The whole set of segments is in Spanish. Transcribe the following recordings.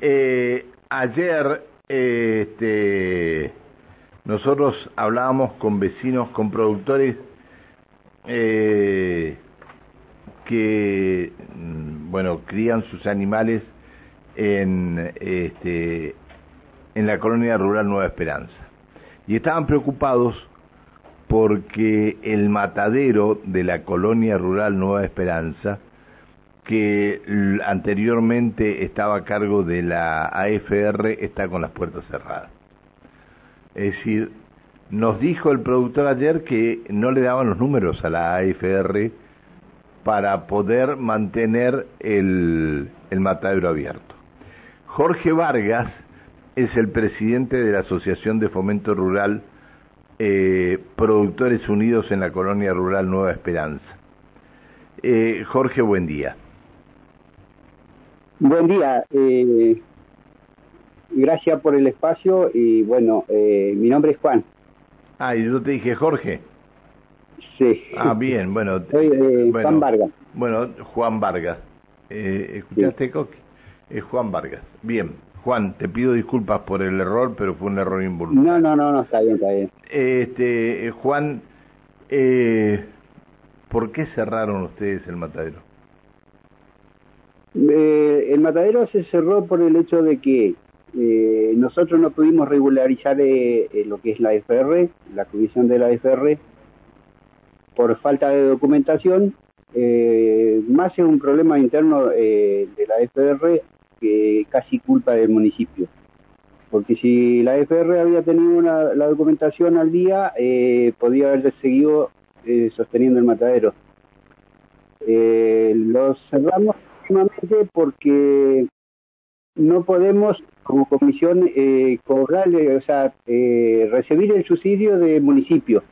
Eh, ayer este, nosotros hablábamos con vecinos, con productores eh, que, mm, bueno, crían sus animales en, este, en la colonia rural Nueva Esperanza. Y estaban preocupados porque el matadero de la colonia rural Nueva Esperanza que anteriormente estaba a cargo de la AFR está con las puertas cerradas. Es decir, nos dijo el productor ayer que no le daban los números a la AFR para poder mantener el, matadero abierto. Jorge Vargas es el presidente de la Asociación de Fomento Rural eh, Productores Unidos en la Colonia Rural Nueva Esperanza. Eh, Jorge, buen día. Buen día. Eh, gracias por el espacio y bueno, eh, mi nombre es Juan. Ah, y yo te dije Jorge. Sí. Ah, bien, bueno. Soy eh, Juan Vargas. Bueno, Juan Vargas. Eh, ¿Escuchaste, Coqui? Es Juan Vargas. Bien. Juan, te pido disculpas por el error, pero fue un error involuntario. No, no, no, no, está bien, está bien. Este, Juan, eh, ¿por qué cerraron ustedes el matadero? Eh, el matadero se cerró por el hecho de que eh, nosotros no pudimos regularizar eh, lo que es la FR, la comisión de la FR, por falta de documentación, más es un problema interno de la FR que casi culpa del municipio. Porque si la FR había tenido la documentación al día, podía haber seguido sosteniendo el matadero. lo cerramos porque no podemos como comisión eh, cobrarle, o sea, eh, recibir el subsidio del municipio.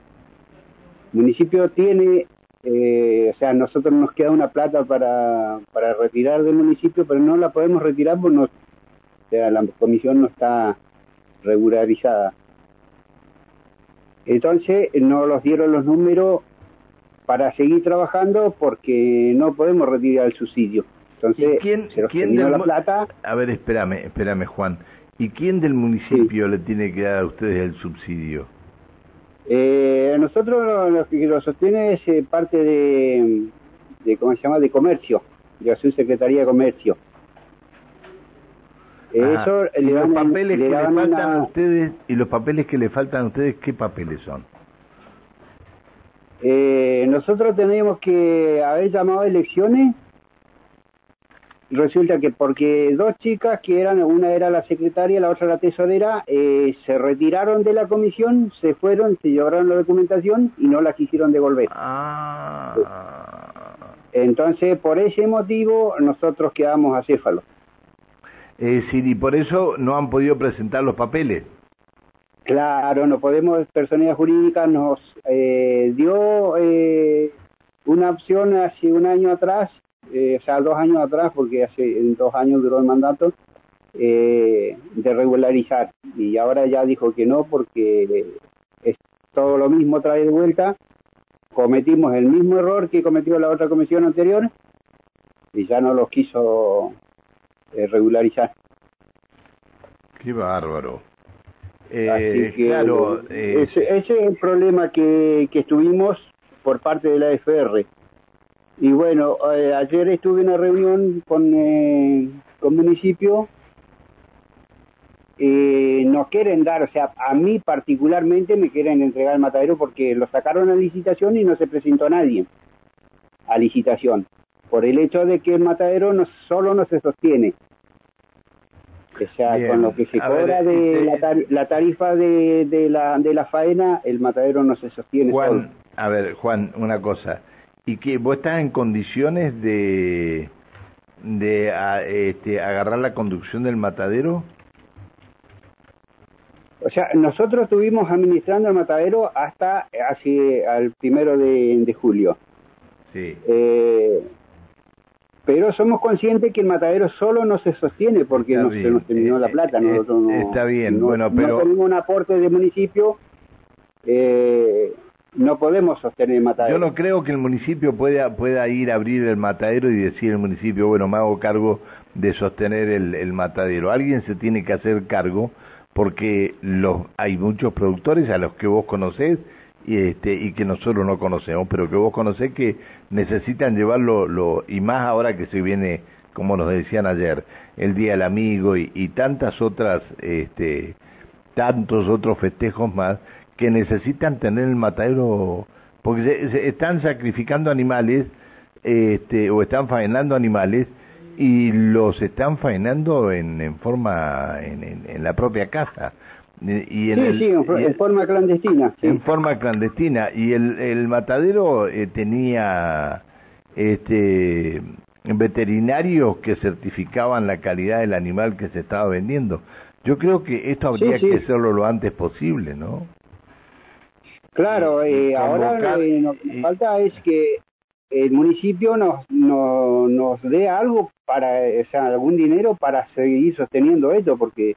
El municipio tiene, eh, o sea, nosotros nos queda una plata para, para retirar del municipio, pero no la podemos retirar porque no, o sea, la comisión no está regularizada. Entonces, no nos dieron los números para seguir trabajando porque no podemos retirar el subsidio. Entonces, quién, quién la plata. A ver, espérame, espérame, Juan. ¿Y quién del municipio le tiene que dar a ustedes el subsidio? Eh, nosotros lo, que lo sostiene es eh, parte de, de, ¿cómo se llama?, de comercio, de la Subsecretaría de Comercio. Eso ¿y los papeles que le faltan a ustedes y los papeles que le faltan a ustedes, ¿qué papeles son? Eh, nosotros tenemos que haber llamado a elecciones resulta que porque dos chicas que eran, una era la secretaria, la otra la tesorera, eh, se retiraron de la comisión, se fueron, se llevaron la documentación y no la quisieron devolver. Ah. Entonces, por ese motivo, nosotros quedamos acéfalos. Es decir, y por eso no han podido presentar los papeles. Claro, no podemos, personalidad jurídica nos eh, dio eh, una opción hace un año atrás eh, o sea, dos años atrás, porque hace dos años duró el mandato, eh, de regularizar. Y ahora ya dijo que no, porque es todo lo mismo trae de vuelta. Cometimos el mismo error que cometió la otra comisión anterior y ya no los quiso eh, regularizar. Qué bárbaro. Eh, claro, ese, ese, es el problema que, que estuvimos por parte de la FR y bueno, eh, ayer estuve en una reunión con, eh, con municipio. Eh, nos quieren dar, o sea, a mí particularmente me quieren entregar el matadero porque lo sacaron a licitación y no se presentó nadie a licitación, por el hecho de que el matadero no solo no se sostiene. O sea, con lo que se cobra de la, tarifa de, de, la, de la faena, el matadero no se sostiene. Juan, a ver, Juan, una cosa y que vos estás en condiciones de de este, agarrar la conducción del matadero? O sea, nosotros estuvimos administrando el matadero hasta hace al primero de, julio. Sí. Eh, pero somos conscientes que el matadero solo no se sostiene porque no se nos terminó la plata. Eh, está bien, bueno, pero... No tenemos un aporte del municipio. Eh, no podemos sostener el matadero. Yo no creo que el municipio pueda, pueda ir a abrir el matadero y decir el municipio, bueno, me hago cargo de sostener el, el matadero. Alguien se tiene que hacer cargo porque los, hay muchos productores a los que vos conocés y, este, y que nosotros no conocemos, pero que vos conocés que necesitan llevarlo, lo, y más ahora que se viene, como nos decían ayer, el Día del Amigo y, y tantas otras, este, tantos otros festejos más, que necesitan tener el matadero, porque se, están sacrificando animales, este, o están faenando animales, y los están faenando en, en forma, en, en la propia casa. Y en sí, sí, en, forma clandestina. En forma clandestina. Y el, el matadero eh, tenía este veterinarios que certificaban la calidad del animal que se estaba vendiendo. Yo creo que esto habría que hacerlo lo antes posible, ¿no? Claro, eh, ahora eh, lo que falta es que el municipio nos, nos, nos dé algo para, o sea, algún dinero para seguir sosteniendo esto, porque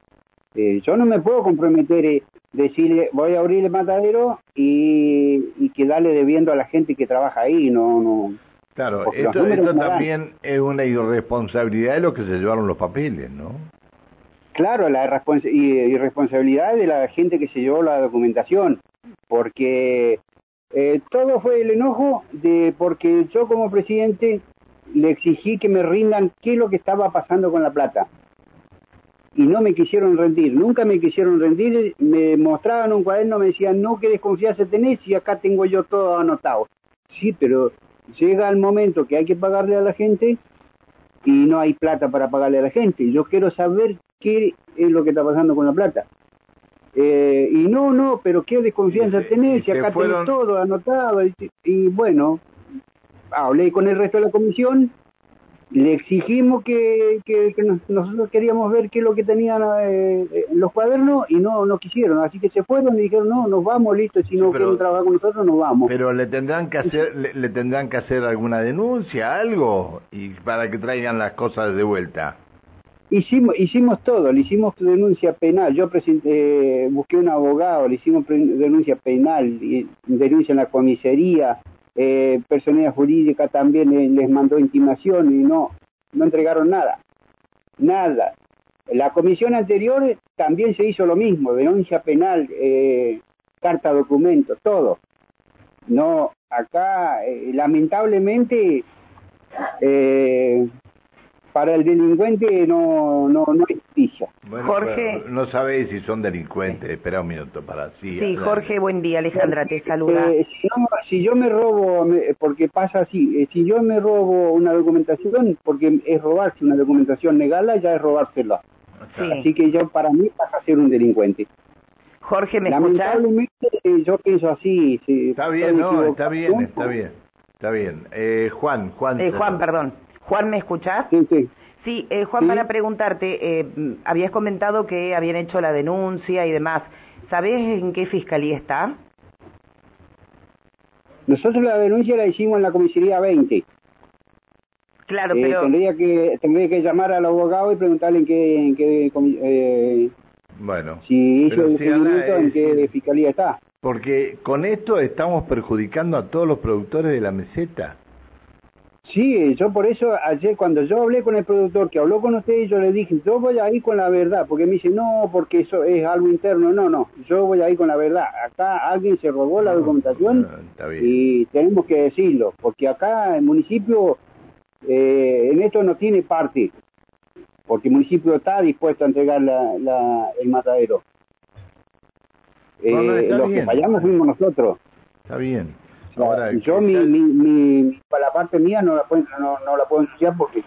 eh, yo no me puedo comprometer y decirle voy a abrir el matadero y, y quedarle debiendo a la gente que trabaja ahí, no, no. Claro, esto, esto también es una irresponsabilidad de lo que se llevaron los papeles, ¿no? Claro, la irresponsabilidad de la gente que se llevó la documentación, porque eh, todo fue el enojo de porque yo como presidente le exigí que me rindan qué es lo que estaba pasando con la plata y no me quisieron rendir, nunca me quisieron rendir, me mostraban un cuaderno, me decían, no, qué desconfianza tenés y acá tengo yo todo anotado. Sí, pero llega el momento que hay que pagarle a la gente y no hay plata para pagarle a la gente. Yo quiero saber qué es lo que está pasando con la plata. Eh, y no, no, pero qué desconfianza tenés y acá tengo todo anotado. Y, y bueno, hablé con el resto de la comisión le exigimos que, que, nosotros queríamos ver qué es lo que tenían eh, los cuadernos y no no quisieron, así que se fueron y dijeron no, nos vamos, listo, si no quieren trabajar con nosotros nos vamos. Pero le tendrán que hacer le, tendrán que hacer alguna denuncia, algo y para que traigan las cosas de vuelta. Hicimos hicimos todo, le hicimos denuncia penal, yo presenté, busqué un abogado, le hicimos denuncia penal, denuncia en la comisaría, eh, personalidad jurídica también les mandó intimación y no, no entregaron nada, nada. La comisión anterior también se hizo lo mismo, denuncia penal, eh, carta documento, todo. No, acá eh, lamentablemente eh, para el delincuente no, no, no hay justicia. Jorge. No sabéis si son delincuentes, espera un minuto para sí. Sí, Jorge, buen día, Alejandra, te saluda. Eh, si, yo me robo, porque pasa así, eh, si yo me robo una documentación, porque es robarse una documentación legal, ya es robársela. Así que yo, para mí, pasa a ser un delincuente. Jorge, ¿me Lamentablemente, eh, yo pienso así. está bien, no, está bien, está bien. Está bien. Eh, Juan, Juan. Juan, perdón. Juan, ¿me escuchás? Sí, sí. Sí, eh, Juan, para preguntarte, eh, habías comentado que habían hecho la denuncia y demás. ¿Sabés en qué fiscalía está? Nosotros la denuncia la hicimos en la comisaría 20. Claro, eh, pero... Tendría que, tendría que llamar al abogado y preguntarle en qué... En qué eh, bueno. Si hizo el seguimiento, en qué fiscalía está. Porque con esto estamos perjudicando a todos los productores de la meseta. Sí, yo por eso ayer cuando yo hablé con el productor que habló con usted, yo le dije, yo voy a ir con la verdad, porque me dice, no, porque eso es algo interno, no, no, yo voy a ir con la verdad. Acá alguien se robó la documentación y tenemos que decirlo, porque acá el municipio eh, en esto no tiene parte, porque el municipio está dispuesto a entregar la, el matadero. Eh, los que fallamos fuimos nosotros. Está bien yo mi, mi, mi, para la parte mía no la puedo, no, no la puedo ensuciar porque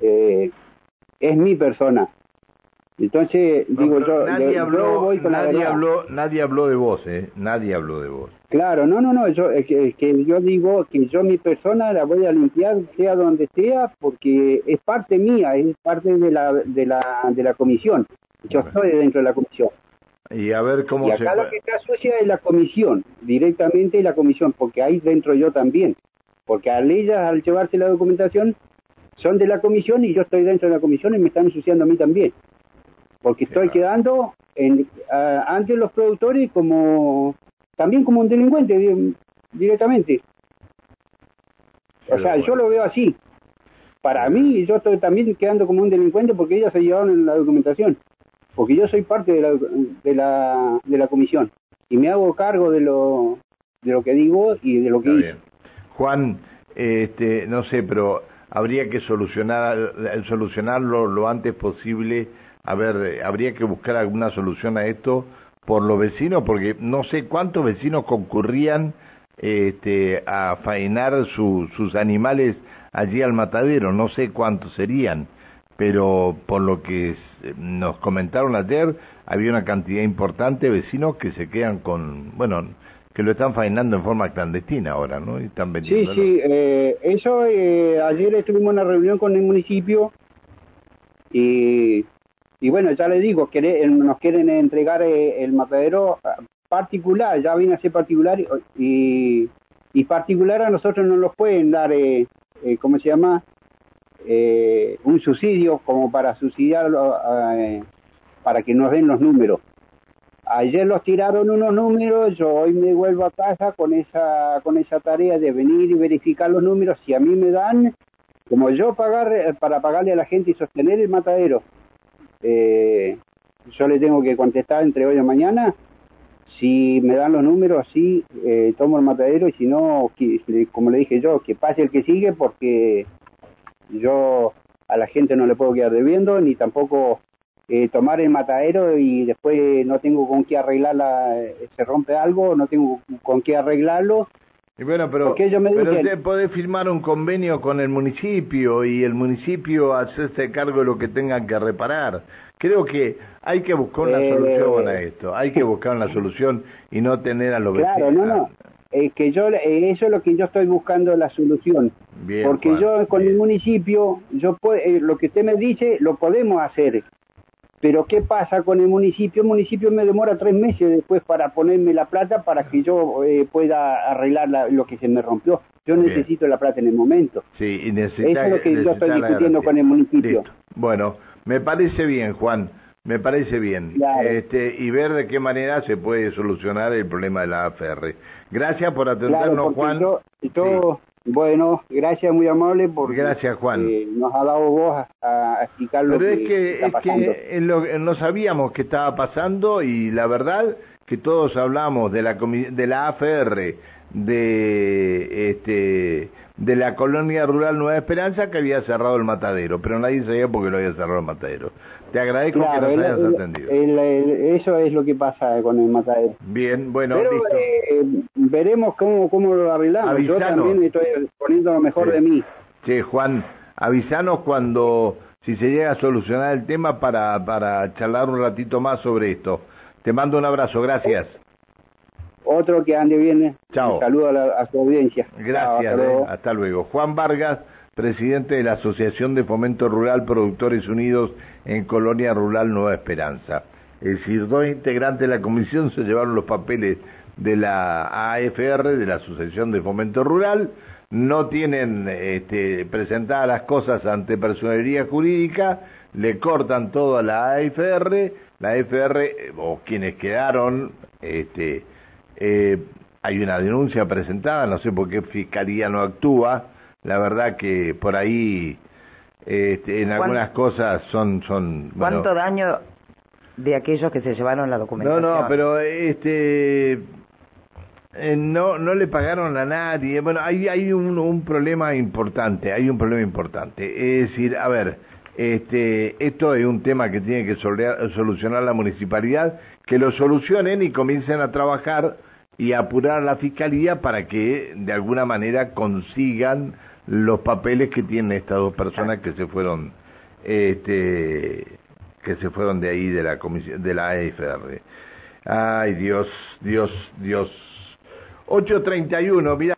eh, es mi persona. Entonces, digo yo, nadie habló, nadie habló, nadie habló de vos, eh, nadie habló de vos. Claro, no, no, no, yo, es que, que yo digo que yo mi persona la voy a limpiar sea donde sea porque es parte mía, es parte de la, de la, de la comisión. Yo estoy dentro de la comisión. Y a ver cómo y acá lo que está sucia es la comisión, directamente la comisión, porque ahí dentro yo también. Porque a ellas, al llevarse la documentación, son de la comisión y yo estoy dentro de la comisión y me están ensuciando a mí también. Porque estoy quedando en, ante los productores como también como un delincuente directamente. O sea, yo lo veo así. para mí yo estoy también quedando como un delincuente porque ellos se llevaron la documentación, porque yo soy parte de la, de la, de la comisión y me hago cargo de lo, de lo que digo y de lo que. Juan, este, no sé, pero habría que solucionar, solucionarlo lo antes posible. A ver, habría que buscar alguna solución a esto por los vecinos, porque no sé cuántos vecinos concurrían este, a faenar sus animales allí al matadero, no sé cuántos serían, pero por lo que nos comentaron ayer, había una cantidad importante de vecinos que se quedan con, bueno, que lo están faenando en forma clandestina ahora, ¿no? Y están sí, sí, eh, eso, eh, ayer estuvimos en una reunión con el municipio y, y bueno, ya le digo, que nos quieren entregar eh, el matadero particular, ya viene a ser particular y, y particular a nosotros no nos pueden dar, eh, eh, ¿cómo se llama? Eh, un subsidio como para subsidiarlo, eh, para que nos den los números. Ayer los tiraron unos números, yo hoy me vuelvo a casa con esa, con esa tarea de venir y verificar los números. Si a mí me dan, como yo pagar, eh, para pagarle a la gente y sostener el matadero, eh, yo le tengo que contestar entre hoy y mañana, si me dan los números, sí, eh, tomo el matadero y si no, como le dije yo, que pase el que sigue porque yo a la gente no le puedo quedar debiendo ni tampoco eh, tomar el matadero y después no tengo con qué arreglarla, eh, se rompe algo, no tengo con qué arreglarlo. Y bueno, pero, pero usted puede firmar un convenio con el municipio y el municipio hacerse cargo de lo que tengan que reparar. Creo que hay que buscar una solución a esto, hay que buscar una solución y no tener a los claro, no, no. Es que yo, eh, eso es lo que yo estoy buscando la solución. Bien, Porque yo con el municipio, yo eh, lo que usted me dice, lo podemos hacer. Pero ¿qué pasa con el municipio? El municipio me demora tres meses después para ponerme la plata para que yo eh, pueda arreglar lo que se me rompió. Yo necesito la plata en el momento. Sí, y necesita, Eso es lo que yo estoy discutiendo con el municipio. Bueno, me parece bien, Juan. Me parece bien. Este, y ver de qué manera se puede solucionar el problema de la AFR. Gracias por atendernos, Juan. Yo, Bueno, gracias, muy amable, porque gracias, Juan. Eh, nos ha dado voz a, explicar lo Pero que, es que, es que no sabíamos qué estaba pasando y la verdad que todos hablamos de la, de la AFR, de este de la colonia rural Nueva Esperanza que había cerrado el matadero, pero nadie sabía por qué lo había cerrado el matadero. Te agradezco que nos hayas atendido. eso es lo que pasa con el matadero. Bien, bueno, listo. Eh, veremos cómo, cómo lo arreglamos. Yo también estoy poniendo lo mejor de mí. Sí, Juan, avisanos cuando, si se llega a solucionar el tema para, para charlar un ratito más sobre esto. Te mando un abrazo, gracias. Otro que ande bien. Chao. saludo a, su audiencia. Gracias, eh. hasta, luego. Juan Vargas, presidente de la Asociación de Fomento Rural Productores Unidos en Colonia Rural Nueva Esperanza. Es decir, dos integrantes de la comisión se llevaron los papeles de la AFR, de la Asociación de Fomento Rural, no tienen este, presentadas las cosas ante personería jurídica, le cortan todo a la AFR, la AFR, eh, o quienes quedaron, este, eh, hay una denuncia presentada, no sé por qué Fiscalía no actúa. La verdad que por ahí este, en algunas cosas son... son ¿Cuánto daño de aquellos que se llevaron la documentación? No, no, pero este... Eh, no no le pagaron a nadie bueno hay hay un, un problema importante hay un problema importante es decir a ver este, esto es un tema que tiene que solucionar la municipalidad, que lo solucionen y comiencen a trabajar y apurar a la fiscalía para que de alguna manera consigan los papeles que tienen estas dos personas que se fueron este que se fueron de ahí de la comisión de la AFR. Ay, Dios, Dios, Dios. 831, mira